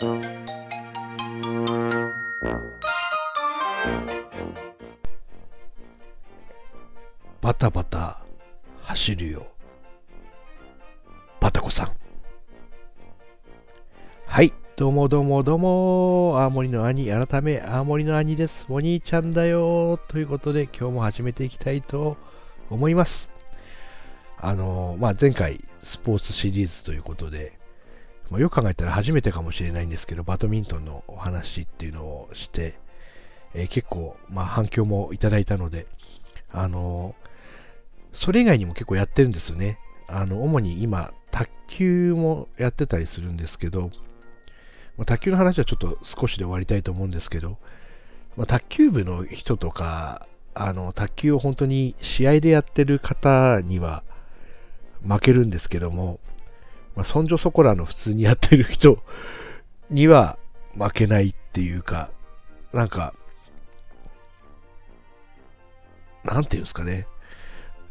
バタバタ走るよ。バタコさん。はい。どうもどうもどうも。青森の兄、改め、青森の兄です。お兄ちゃんだよ。ということで、今日も始めていきたいと思います。あのまあ、前回、スポーツシリーズということで、まあ、よく考えたら初めてかもしれないんですけど、バドミントンのお話っていうのをして、えー結構、まあ、反響もいただいたので、あのそれ以外にも結構やってるんですよね。あの、主に今、卓球もやってたりするんですけど、まあ、卓球の話はちょっと少しで終わりたいと思うんですけど、まあ、卓球部の人とか、あの、卓球を本当に試合でやってる方には負けるんですけども、まあ、そんじょそこらの普通にやってる人には負けないっていうか、なんか、なんていうんですかね、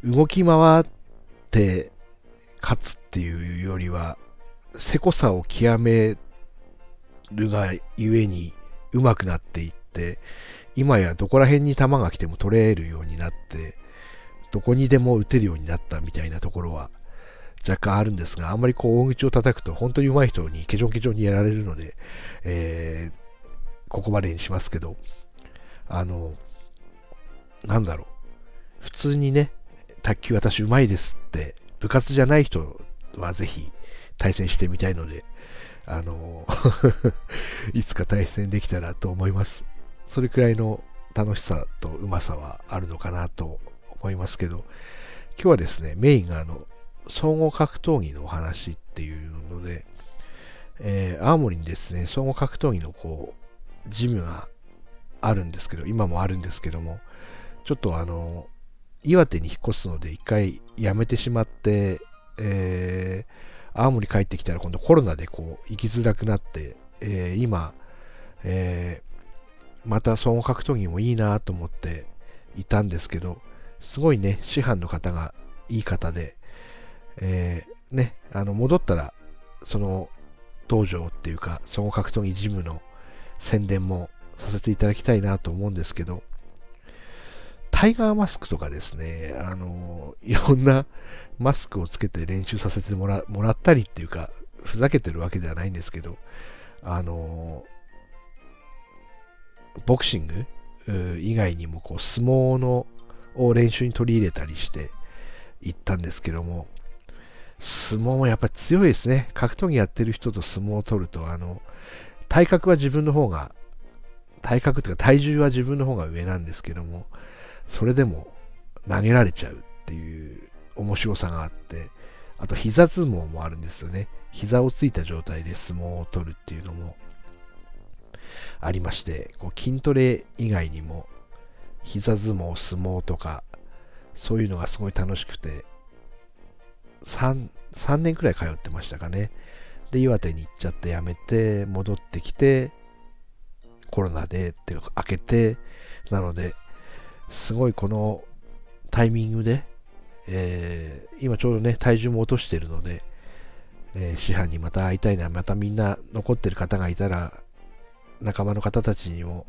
動き回って勝つっていうよりは、せこさを極めるがゆえに上手くなっていって、今やどこら辺に球が来ても取れるようになって、どこにでも打てるようになったみたいなところは若干あるんですが、あんまりこう大口を叩くと本当に上手い人にケチョンケチョンにやられるので、えーここまでにしますけど、あの、なんだろう、普通にね、卓球私うまいですって、部活じゃない人はぜひ対戦してみたいので、あの、いつか対戦できたらと思います。それくらいの楽しさとうまさはあるのかなと思いますけど、今日はですね、メインがあの、総合格闘技のお話っていうので、えー青森にですね、総合格闘技のこう、ジムがあるんですけど、今もあるんですけども、ちょっとあの、岩手に引っ越すので一回辞めてしまって、えー青森帰ってきたら今度コロナでこう行きづらくなって、えー今、えーまた総合格闘技もいいなと思っていたんですけど、すごいね、師範の方がいい方で、えーね、あの戻ったら、その道場っていうか、総合格闘技ジムの宣伝もさせていただきたいなと思うんですけど、タイガーマスクとかですね、あの、いろんなマスクをつけて練習させてもらもらったりっていうか、ふざけてるわけではないんですけど、あの、ボクシング以外にもこう相撲のを練習に取り入れたりして行ったんですけども、相撲もやっぱり強いですね。格闘技やってる人と相撲を取ると、あの、体格は自分の方が、体格というか体重は自分の方が上なんですけども、それでも投げられちゃうっていう面白さがあって、あと膝相撲もあるんですよね。膝をついた状態で相撲を取るっていうのもありまして、こう筋トレ以外にも膝相撲、相撲とか、そういうのがすごい楽しくて、3, 3年くらい通ってましたかね。で、岩手に行っちゃって辞めて、戻ってきて、コロナでっていうのが明けて、なので、すごいこのタイミングで、えー今ちょうどね、体重も落としてるので、えー師範にまた会いたいな、またみんな残ってる方がいたら、仲間の方たちにも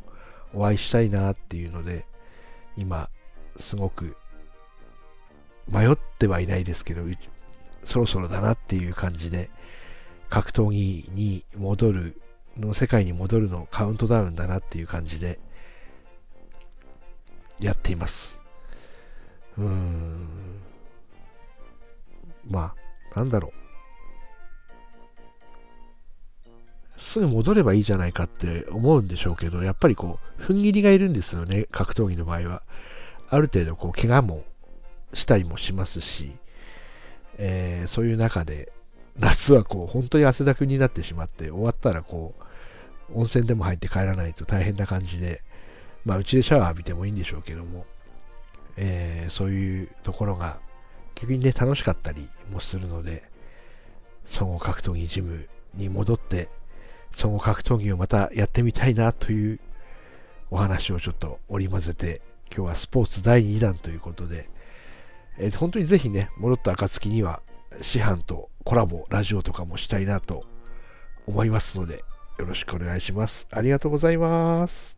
お会いしたいなっていうので、今、すごく迷ってはいないですけど、そろそろだなっていう感じで、格闘技に戻る、の世界に戻るのカウントダウンだなっていう感じで、やっています。うーん。まあ、なんだろう。すぐ戻ればいいじゃないかって思うんでしょうけど、やっぱりこう、踏ん切りがいるんですよね、格闘技の場合は。ある程度、こう、怪我もしたりもしますし、えーそういう中で、夏はこう、本当に汗だくになってしまって、終わったらこう、温泉でも入って帰らないと大変な感じで、まあ、うちでシャワー浴びてもいいんでしょうけども、えーそういうところが逆にね、楽しかったりもするので、総合格闘技ジムに戻って、総合格闘技をまたやってみたいなというお話をちょっと織り交ぜて、今日はスポーツ第2弾ということで、えー本当にぜひね、戻った暁には、師範とコラボ、ラジオとかもしたいなと思いますので、よろしくお願いします。ありがとうございます。